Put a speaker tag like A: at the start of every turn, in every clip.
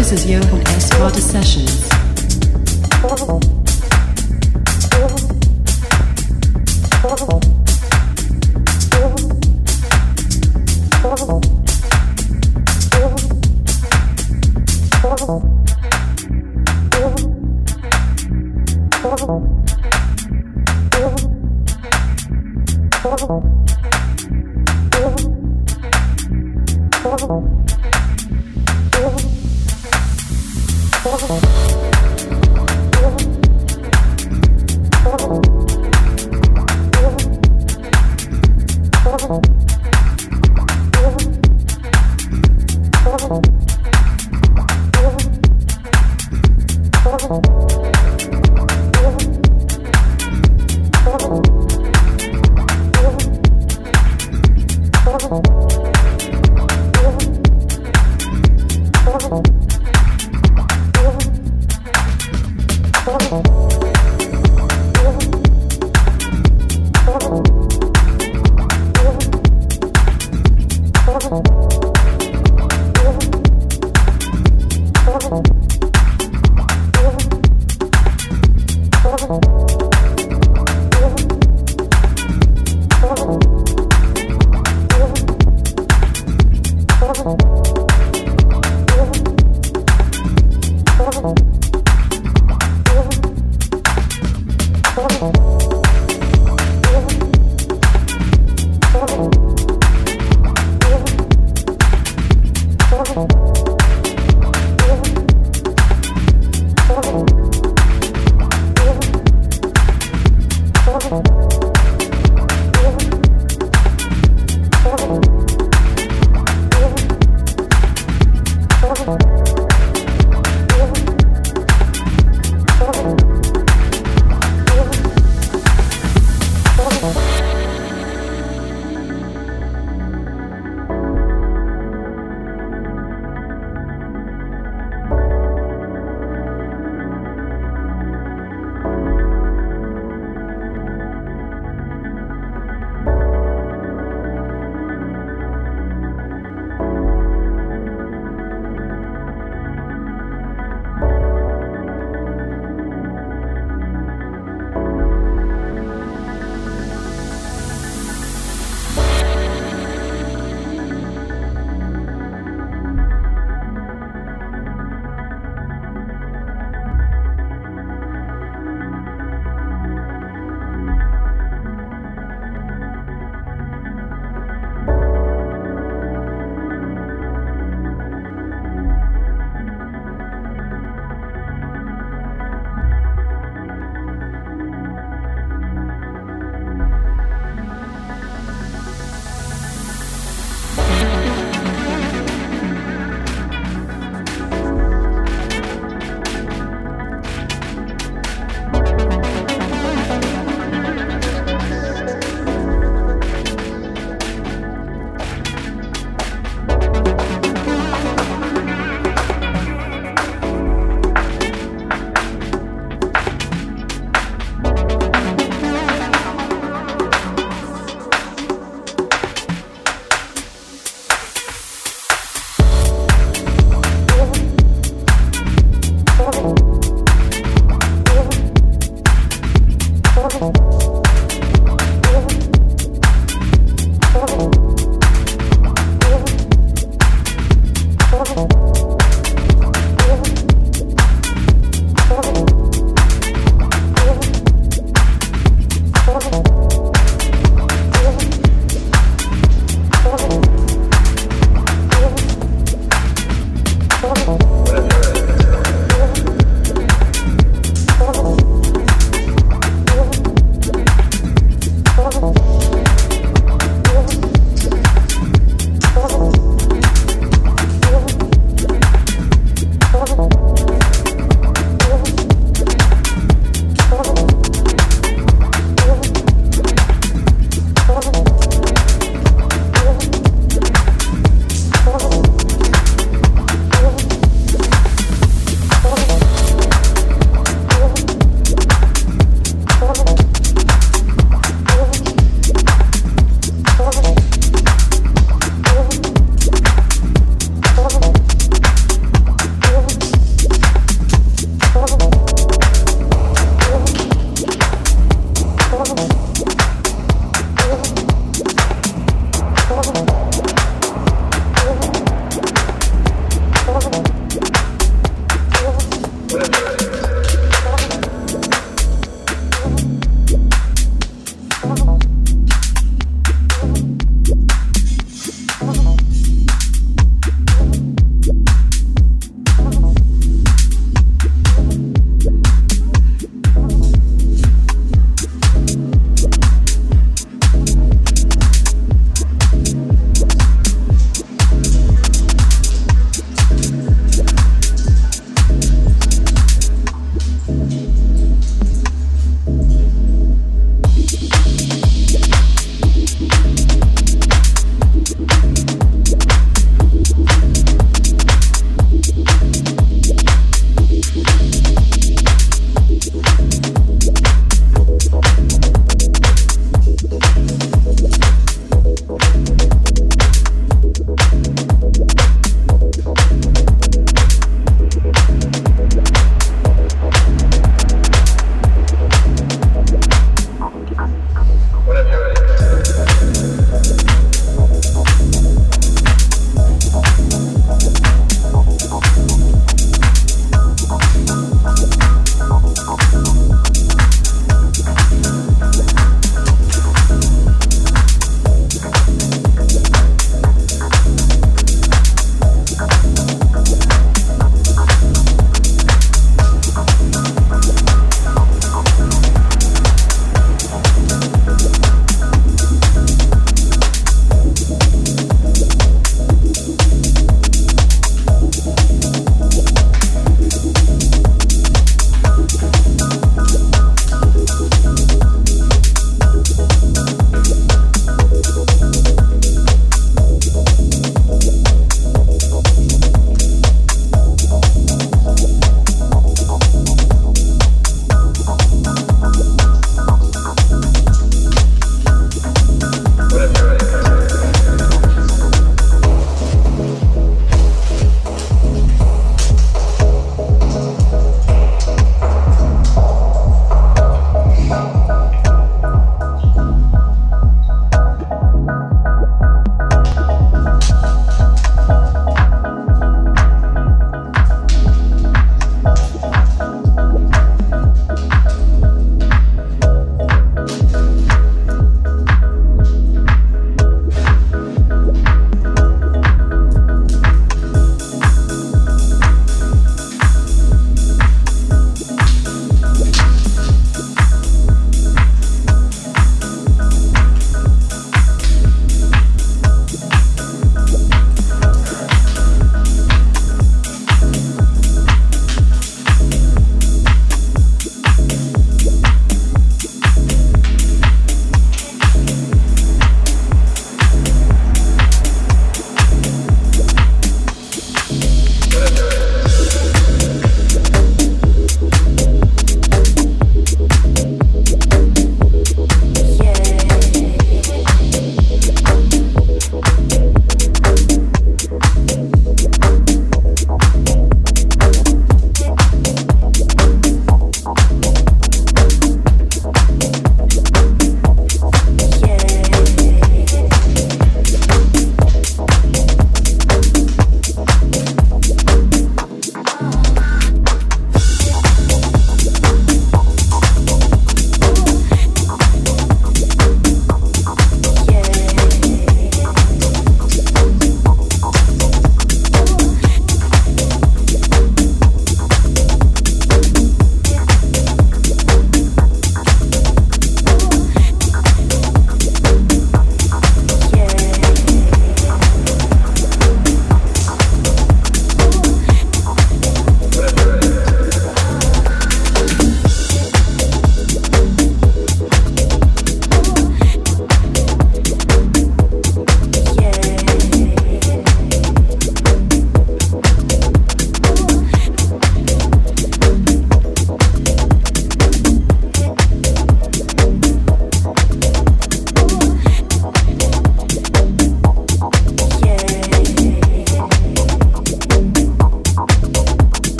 A: This is Johan S. Carter Sessions.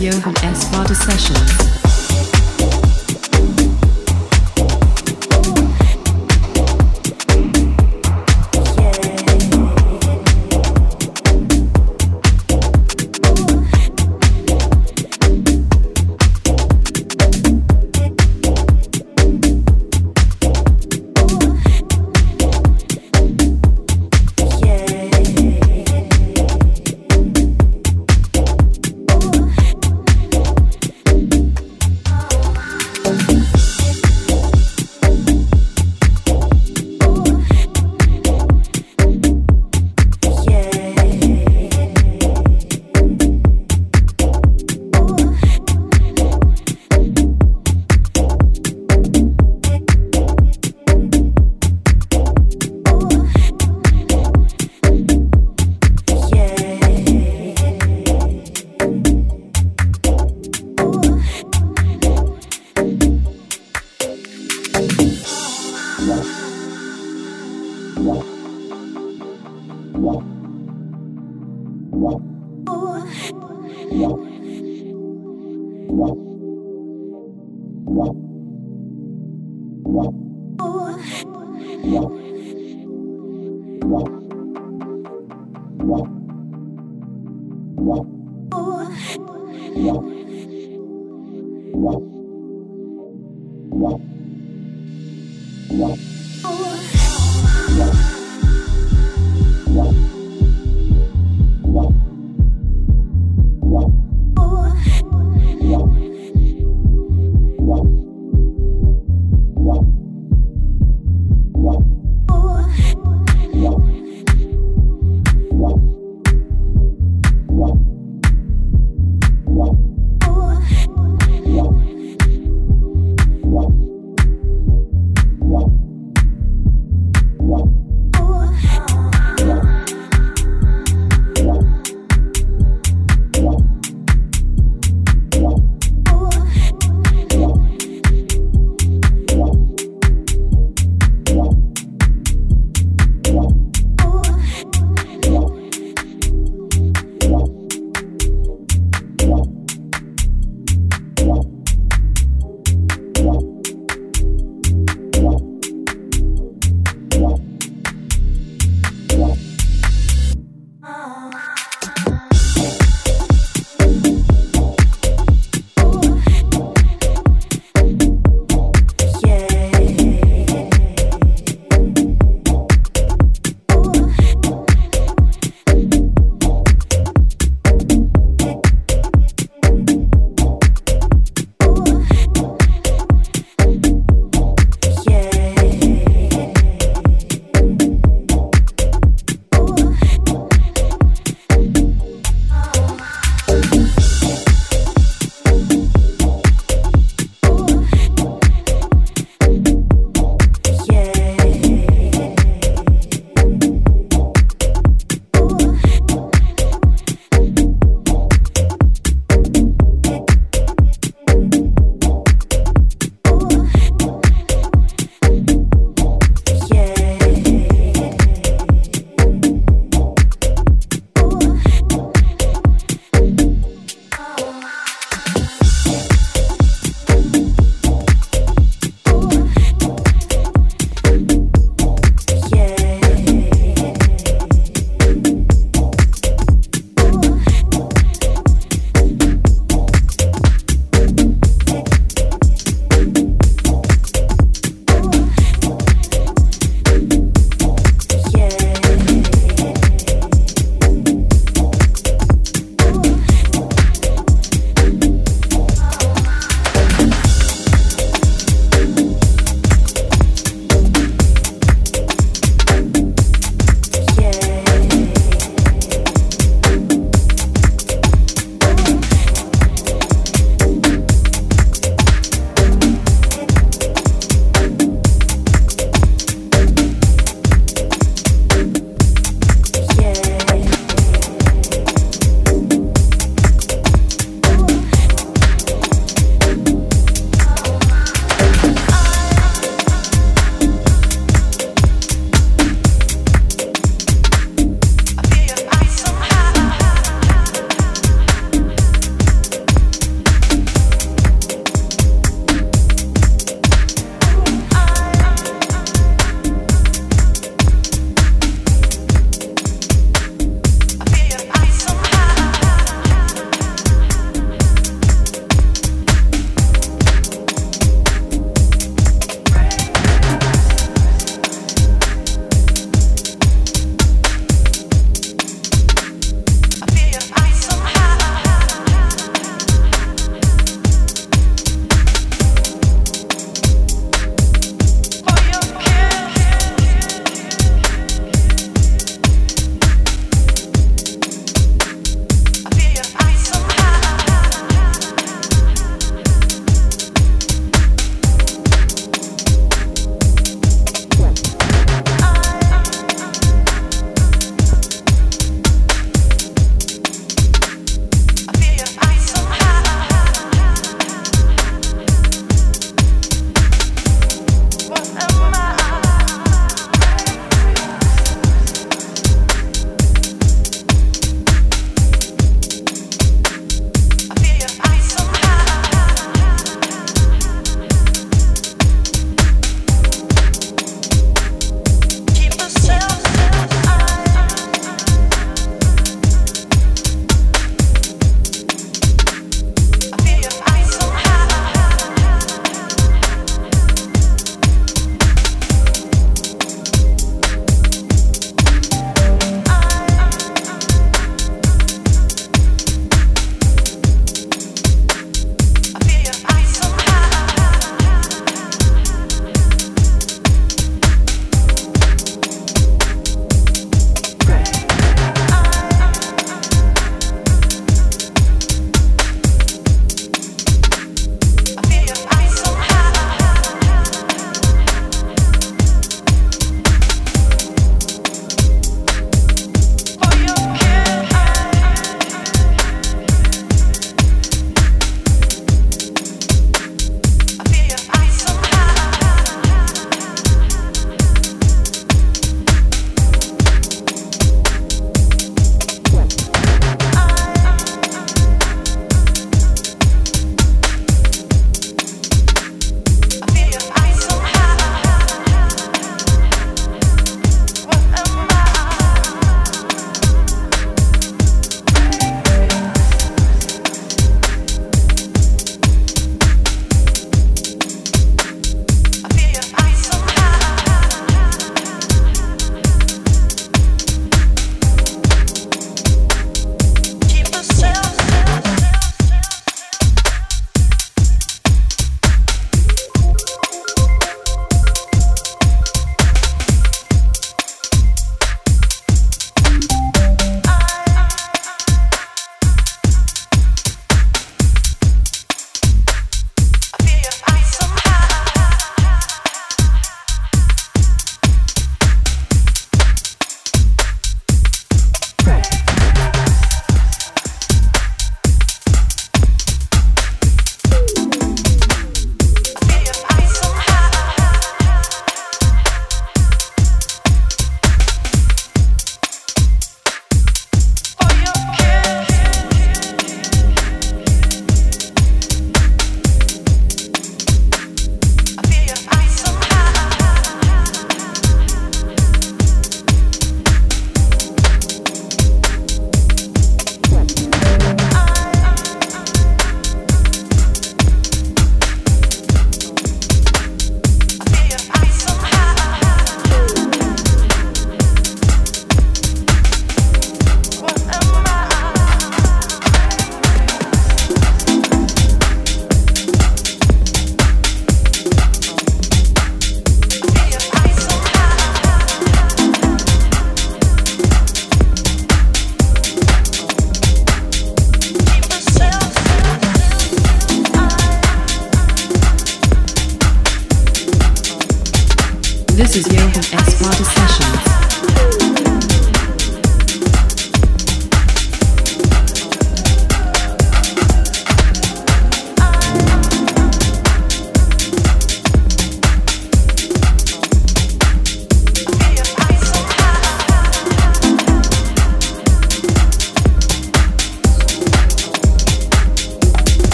A: Johan S. Vata Sessions.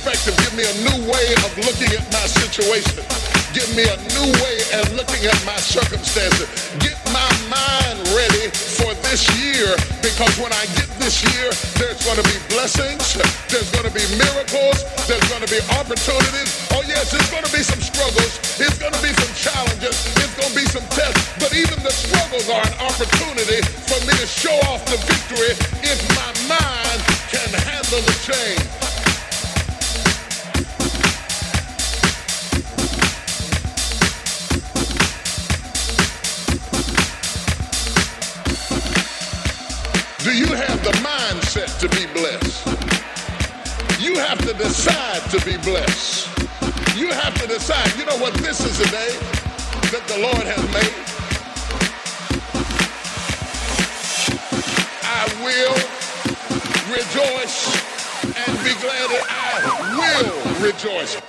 B: perspective. Give me a new way of looking at my situation. Give me a new way of looking at my circumstances. Get my mind ready for this year because when I get this year, there's going to be blessings. There's going to be miracles. There's going to be opportunities. Oh yes, it's going to be some struggles. It's going to be some challenges. It's going to be some tests. But even the struggles are an opportunity for me to show off the victory if my mind can handle the change. to be blessed. You have to decide to be blessed. You have to decide, you know what, this is—a day that the Lord has made. I will rejoice and be glad that I will rejoice.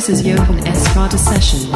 A: This is Johan Estrada Sessions.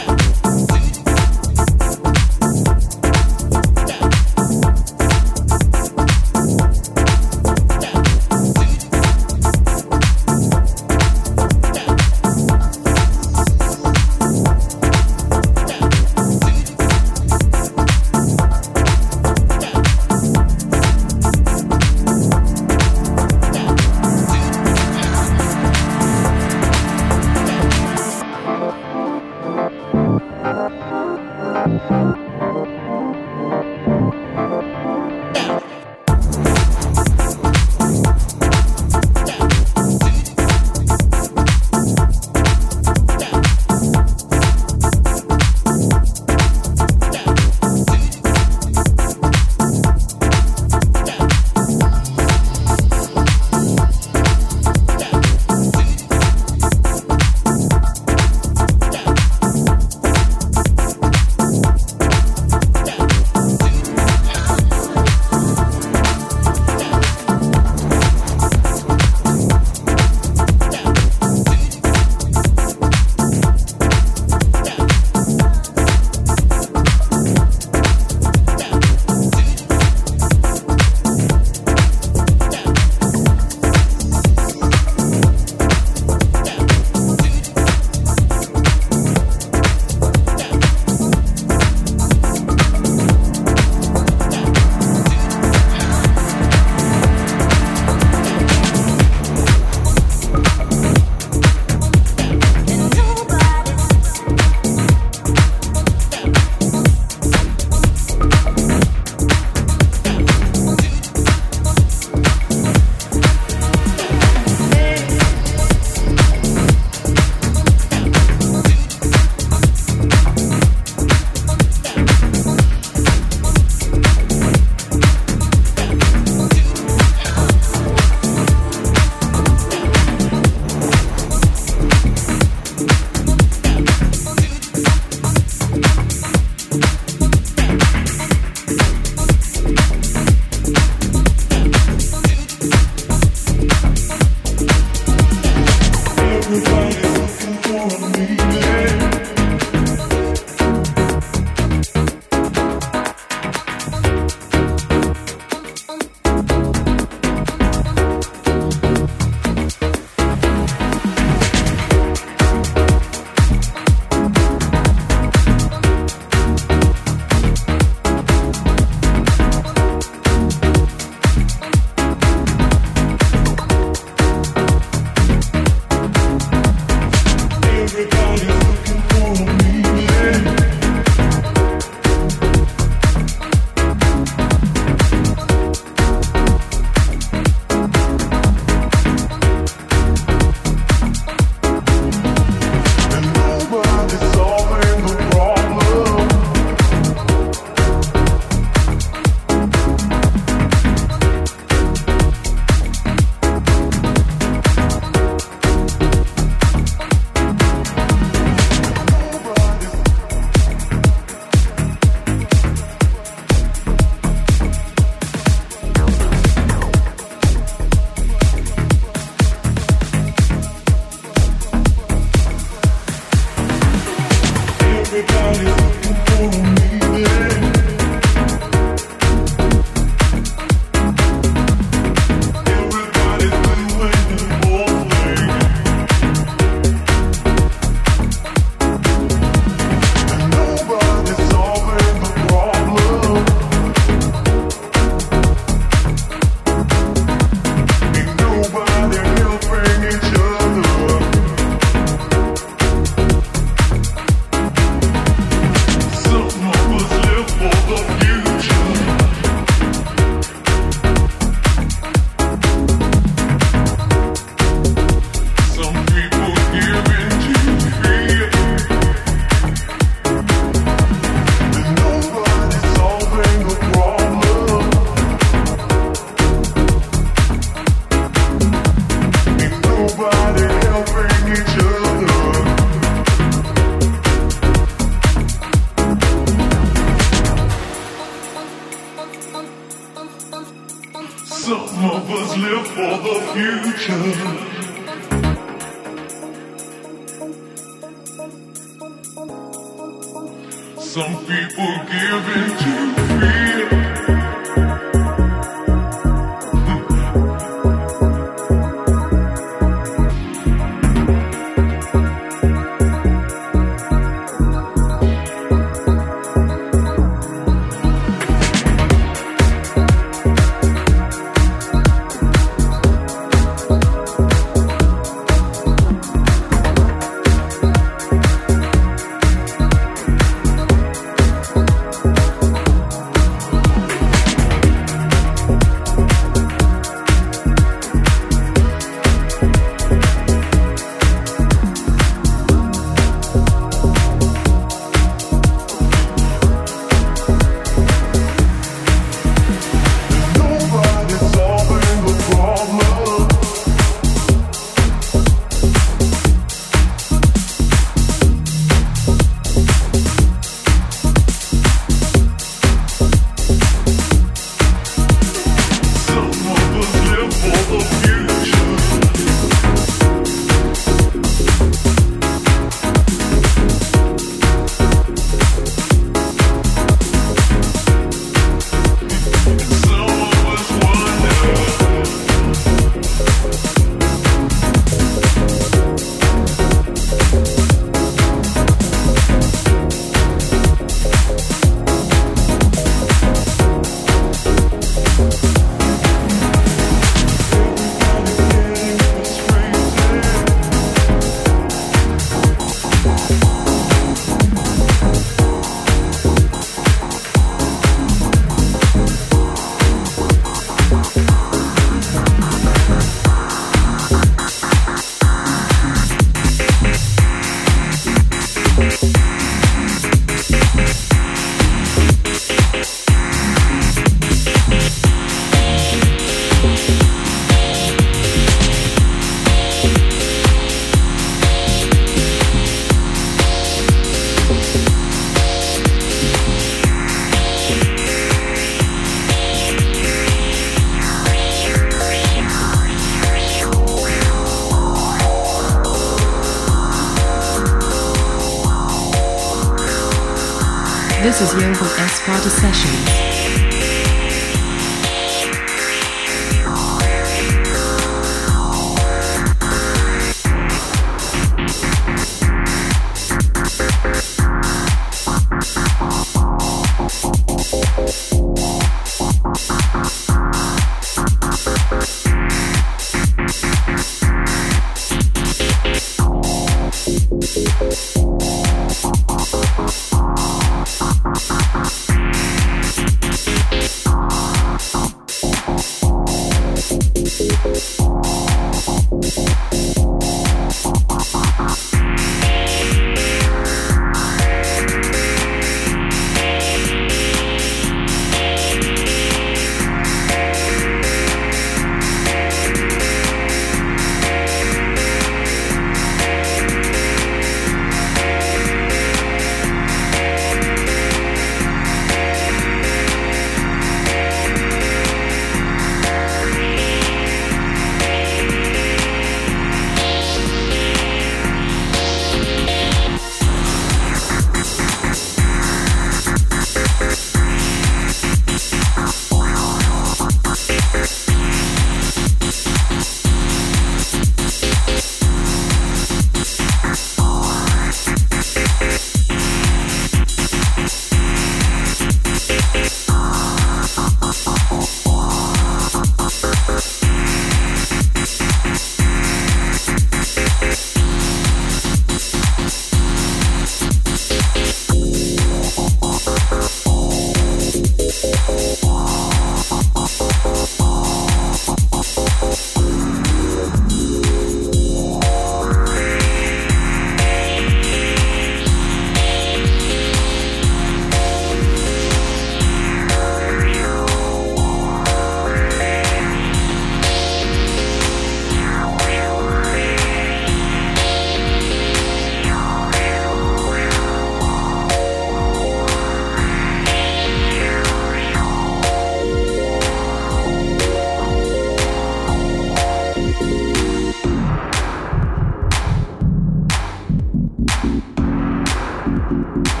A: Thank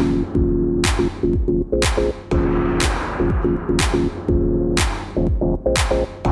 A: you.